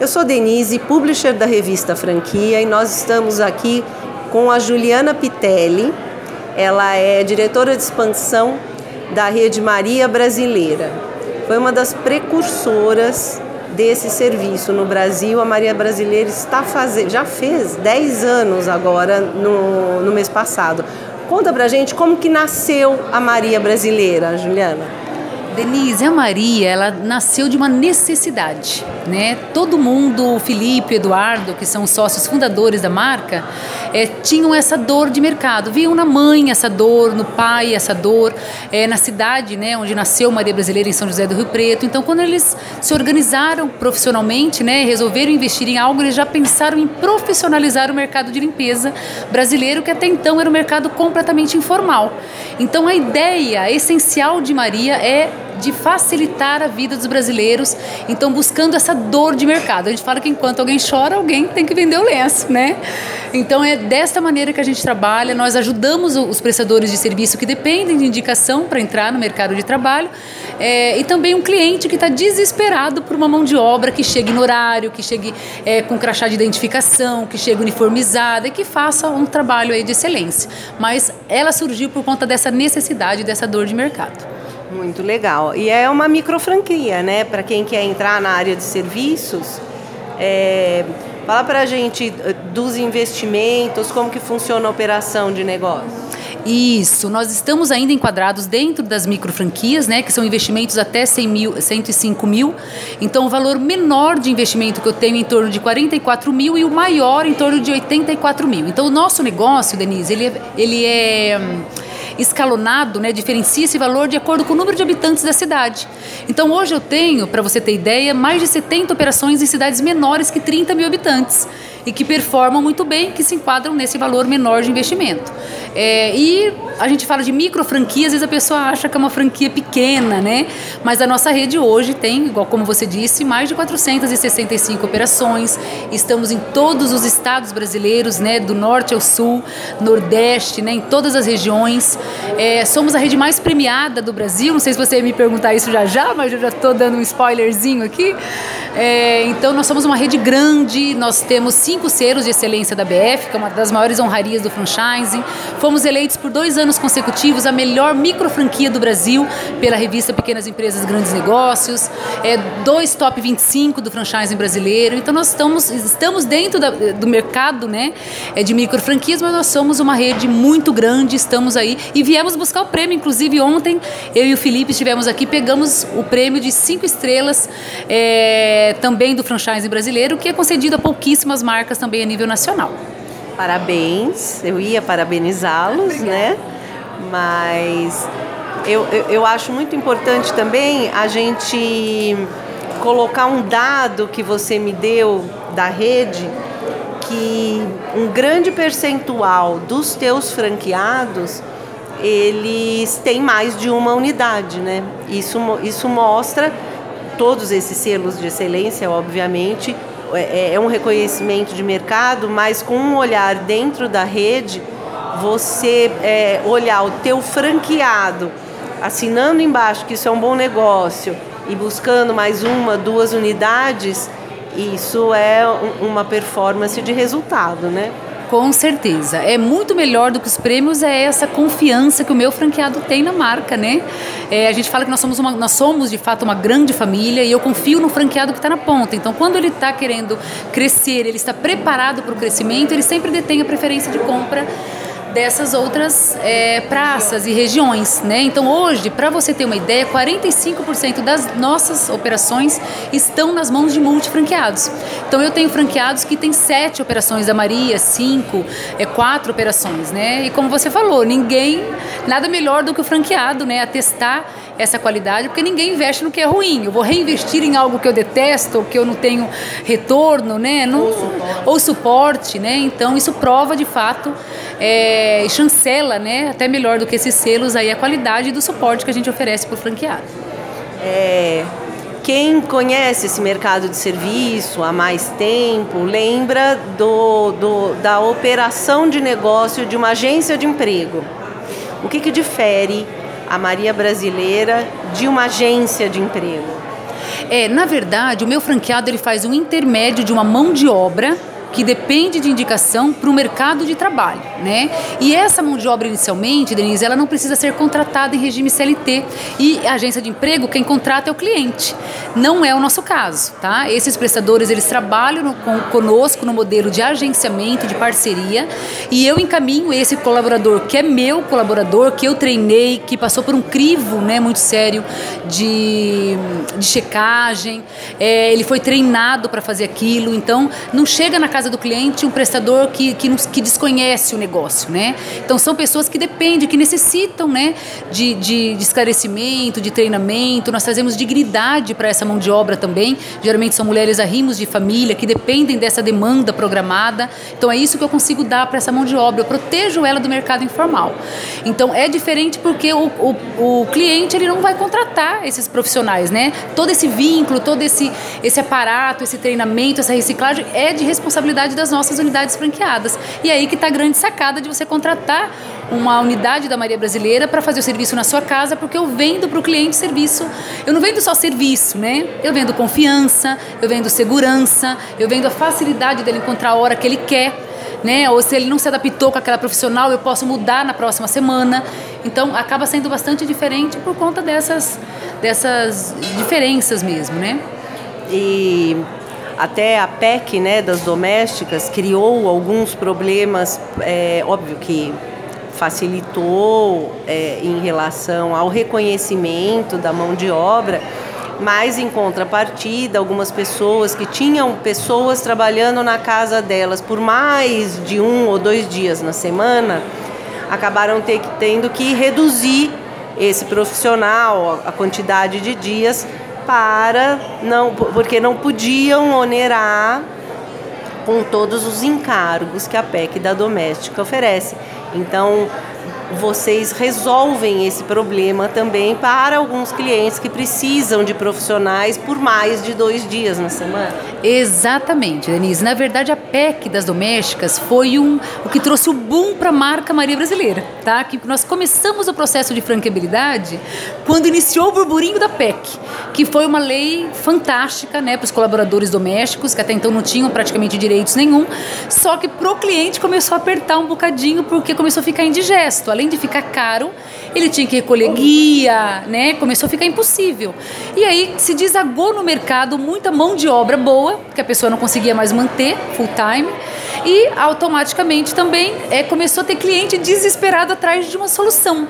Eu sou Denise, publisher da revista Franquia, e nós estamos aqui com a Juliana Pitelli. Ela é diretora de expansão da Rede Maria Brasileira. Foi uma das precursoras desse serviço no Brasil. A Maria Brasileira está fazendo, já fez 10 anos agora no, no mês passado. Conta pra gente como que nasceu a Maria Brasileira, Juliana. Denise, a Maria, ela nasceu de uma necessidade, né? Todo mundo, o Felipe, o Eduardo, que são sócios fundadores da marca, é, tinham essa dor de mercado. Viam na mãe essa dor, no pai essa dor, é, na cidade, né, onde nasceu Maria Brasileira em São José do Rio Preto. Então, quando eles se organizaram profissionalmente, né, resolveram investir em algo, eles já pensaram em profissionalizar o mercado de limpeza brasileiro, que até então era um mercado completamente informal. Então, a ideia essencial de Maria é de facilitar a vida dos brasileiros, então buscando essa dor de mercado. A gente fala que enquanto alguém chora, alguém tem que vender o lenço, né? Então é desta maneira que a gente trabalha, nós ajudamos os prestadores de serviço que dependem de indicação para entrar no mercado de trabalho é, e também um cliente que está desesperado por uma mão de obra que chegue no horário, que chegue é, com crachá de identificação, que chegue uniformizada e que faça um trabalho de excelência. Mas ela surgiu por conta dessa necessidade, dessa dor de mercado. Muito legal. E é uma micro franquia, né? Para quem quer entrar na área de serviços. É... Fala para a gente eh, dos investimentos, como que funciona a operação de negócio. Isso, nós estamos ainda enquadrados dentro das micro franquias, né, que são investimentos até 100 mil, 105 mil. Então, o valor menor de investimento que eu tenho é em torno de 44 mil e o maior em torno de 84 mil. Então, o nosso negócio, Denise, ele é, ele é hum, escalonado, né, diferencia esse valor de acordo com o número de habitantes da cidade. Então hoje eu tenho, para você ter ideia, mais de 70 operações em cidades menores que 30 mil habitantes e que performam muito bem, que se enquadram nesse valor menor de investimento. É, e a gente fala de micro franquia, às vezes a pessoa acha que é uma franquia pequena, né? Mas a nossa rede hoje tem, igual como você disse, mais de 465 operações. Estamos em todos os estados brasileiros, né? Do norte ao sul, nordeste, né? Em todas as regiões. É, somos a rede mais premiada do Brasil. Não sei se você ia me perguntar isso já já, mas eu já estou dando um spoilerzinho aqui. É, então nós somos uma rede grande, nós temos cinco selos de excelência da BF, que é uma das maiores honrarias do franchising. Fomos eleitos por dois anos consecutivos a melhor micro franquia do Brasil pela revista Pequenas Empresas Grandes Negócios. É, dois top 25 do franchising brasileiro. Então nós estamos, estamos dentro da, do mercado né, é de micro franquias, mas nós somos uma rede muito grande, estamos aí e viemos buscar o prêmio. Inclusive ontem eu e o Felipe estivemos aqui, pegamos o prêmio de cinco estrelas. É, também do franchising brasileiro, que é concedido a pouquíssimas marcas também a nível nacional. Parabéns, eu ia parabenizá-los, né? Mas eu, eu, eu acho muito importante também a gente colocar um dado que você me deu da rede, que um grande percentual dos teus franqueados eles têm mais de uma unidade, né? Isso, isso mostra todos esses selos de excelência, obviamente, é, é, é um reconhecimento de mercado, mas com um olhar dentro da rede, você é, olhar o teu franqueado assinando embaixo que isso é um bom negócio e buscando mais uma, duas unidades, isso é uma performance de resultado, né? Com certeza. É muito melhor do que os prêmios, é essa confiança que o meu franqueado tem na marca, né? É, a gente fala que nós somos, uma, nós somos, de fato, uma grande família e eu confio no franqueado que está na ponta. Então, quando ele está querendo crescer, ele está preparado para o crescimento, ele sempre detém a preferência de compra dessas outras é, praças e regiões, né? Então hoje, para você ter uma ideia, 45% das nossas operações estão nas mãos de multifranqueados. Então eu tenho franqueados que têm sete operações da Maria, cinco, é quatro operações, né? E como você falou, ninguém nada melhor do que o franqueado, né? A testar essa qualidade, porque ninguém investe no que é ruim. Eu vou reinvestir em algo que eu detesto, que eu não tenho retorno, né? Não, ou, suporte. ou suporte, né? Então isso prova de fato é, e chancela, né? Até melhor do que esses selos aí a qualidade do suporte que a gente oferece para o franqueado. É, quem conhece esse mercado de serviço há mais tempo lembra do, do, da operação de negócio de uma agência de emprego. O que, que difere a Maria Brasileira de uma agência de emprego? É, na verdade, o meu franqueado ele faz um intermédio de uma mão de obra que depende de indicação para o mercado de trabalho, né? E essa mão de obra inicialmente, Denise, ela não precisa ser contratada em regime CLT e a agência de emprego quem contrata é o cliente. Não é o nosso caso, tá? Esses prestadores eles trabalham no, com, conosco no modelo de agenciamento, de parceria e eu encaminho esse colaborador que é meu colaborador, que eu treinei, que passou por um crivo, né, muito sério de, de checagem, é, ele foi treinado para fazer aquilo, então não chega na casa do cliente um prestador que, que, que desconhece o negócio, né? Então são pessoas que dependem, que necessitam, né, de, de, de esclarecimento, de treinamento. Nós trazemos dignidade para essa mão de obra também. Geralmente são mulheres arrimos de família que dependem dessa demanda programada. Então é isso que eu consigo dar para essa mão de obra. Eu protejo ela do mercado informal. Então é diferente porque o, o, o cliente ele não vai contratar esses profissionais, né? Todo esse vínculo, todo esse, esse aparato, esse treinamento, essa reciclagem é de responsabilidade responsabilidade das nossas unidades franqueadas. E aí que está a grande sacada de você contratar uma unidade da Maria Brasileira para fazer o serviço na sua casa, porque eu vendo para o cliente serviço. Eu não vendo só serviço, né? Eu vendo confiança, eu vendo segurança, eu vendo a facilidade dele encontrar a hora que ele quer. Né? Ou se ele não se adaptou com aquela profissional, eu posso mudar na próxima semana. Então acaba sendo bastante diferente por conta dessas, dessas diferenças mesmo, né? E até a PEC né, das domésticas criou alguns problemas, é, óbvio que facilitou é, em relação ao reconhecimento da mão de obra, mas em contrapartida, algumas pessoas que tinham pessoas trabalhando na casa delas por mais de um ou dois dias na semana, acabaram ter, tendo que reduzir esse profissional, a quantidade de dias, para não porque não podiam onerar com todos os encargos que a PEC da doméstica oferece. Então, vocês resolvem esse problema também para alguns clientes que precisam de profissionais por mais de dois dias na semana? Exatamente, Denise. Na verdade, a PEC das domésticas foi um, o que trouxe o boom para a marca Maria Brasileira. Tá? Que nós começamos o processo de franqueabilidade quando iniciou o burburinho da PEC, que foi uma lei fantástica né, para os colaboradores domésticos, que até então não tinham praticamente direitos nenhum, só que para o cliente começou a apertar um bocadinho porque começou a ficar indigesto além de ficar caro, ele tinha que recolher guia, né? Começou a ficar impossível. E aí se desagou no mercado muita mão de obra boa, que a pessoa não conseguia mais manter full time, e automaticamente também é, começou a ter cliente desesperado atrás de uma solução.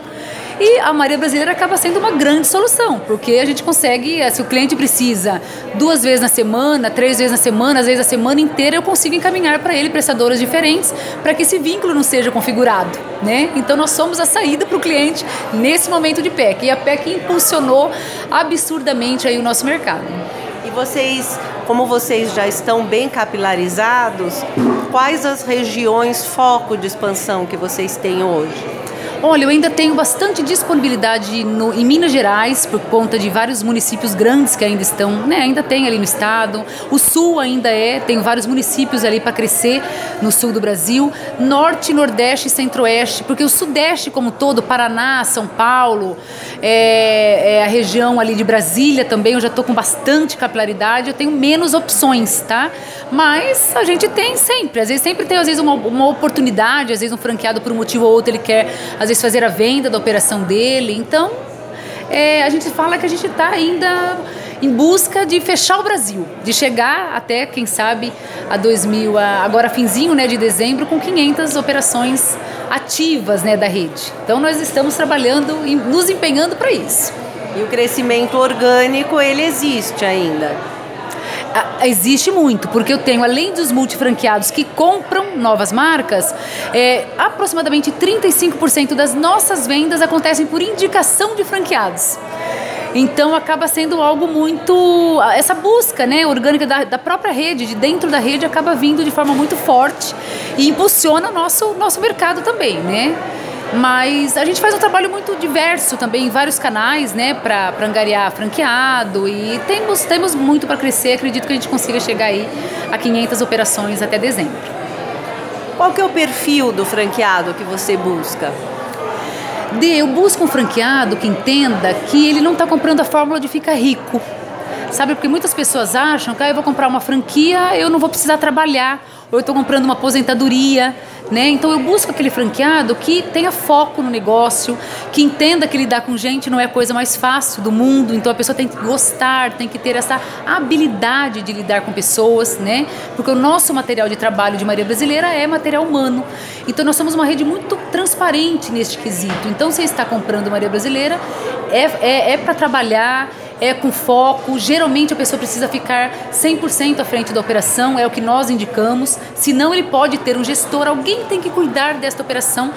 E a Maria Brasileira acaba sendo uma grande solução, porque a gente consegue, eh, se o cliente precisa duas vezes na semana, três vezes na semana, às vezes a semana inteira, eu consigo encaminhar para ele prestadoras diferentes para que esse vínculo não seja configurado. Né? Então nós somos a saída para o cliente nesse momento de PEC. E a PEC impulsionou absurdamente aí o nosso mercado. E vocês, como vocês já estão bem capilarizados, quais as regiões foco de expansão que vocês têm hoje? Olha, eu ainda tenho bastante disponibilidade no, em Minas Gerais, por conta de vários municípios grandes que ainda estão, né, ainda tem ali no estado. O sul ainda é, tem vários municípios ali para crescer no sul do Brasil. Norte, Nordeste e Centro-Oeste, porque o Sudeste como todo, Paraná, São Paulo, é, é a região ali de Brasília também, eu já estou com bastante capilaridade, eu tenho menos opções, tá? Mas a gente tem sempre, às vezes sempre tem às vezes uma, uma oportunidade, às vezes um franqueado por um motivo ou outro ele quer às vezes fazer a venda da operação dele. Então, é, a gente fala que a gente está ainda em busca de fechar o Brasil, de chegar até, quem sabe, a 2000, a, agora finzinho né, de dezembro, com 500 operações ativas né, da rede. Então, nós estamos trabalhando e nos empenhando para isso. E o crescimento orgânico, ele existe ainda? Existe muito, porque eu tenho, além dos multifranqueados que compram novas marcas, é, aproximadamente 35% das nossas vendas acontecem por indicação de franqueados. Então acaba sendo algo muito. Essa busca né, orgânica da, da, própria rede, de dentro da rede, acaba vindo de forma muito forte e impulsiona o nosso, nosso mercado também. Né? Mas a gente faz um trabalho muito diverso também em vários canais, né, para angariar franqueado e temos, temos muito para crescer. Acredito que a gente consiga chegar aí a 500 operações até dezembro. Qual que é o perfil do franqueado que você busca? De, eu busco um franqueado que entenda que ele não está comprando a fórmula de ficar rico Sabe, porque muitas pessoas acham que ah, eu vou comprar uma franquia, eu não vou precisar trabalhar, ou eu estou comprando uma aposentadoria. Né? Então eu busco aquele franqueado que tenha foco no negócio, que entenda que lidar com gente não é a coisa mais fácil do mundo, então a pessoa tem que gostar, tem que ter essa habilidade de lidar com pessoas, né? Porque o nosso material de trabalho de Maria Brasileira é material humano. Então nós somos uma rede muito transparente neste quesito. Então você está comprando Maria Brasileira, é, é, é para trabalhar, é com foco. Geralmente a pessoa precisa ficar 100% à frente da operação, é o que nós indicamos. Senão ele pode ter um gestor, alguém tem que cuidar desta operação,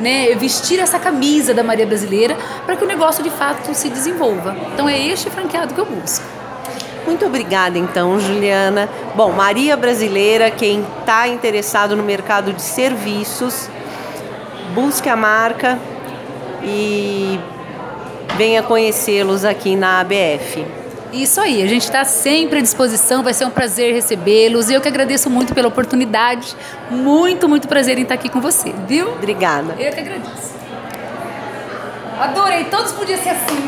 né, vestir essa camisa da Maria Brasileira para que o negócio de fato se desenvolva. Então é este franqueado que eu busco. Muito obrigada, então, Juliana. Bom, Maria Brasileira, quem está interessado no mercado de serviços, busque a marca e venha conhecê-los aqui na ABF. Isso aí, a gente está sempre à disposição, vai ser um prazer recebê-los e eu que agradeço muito pela oportunidade. Muito, muito prazer em estar aqui com você, viu? Obrigada. Eu que agradeço. Adorei, todos podiam ser assim.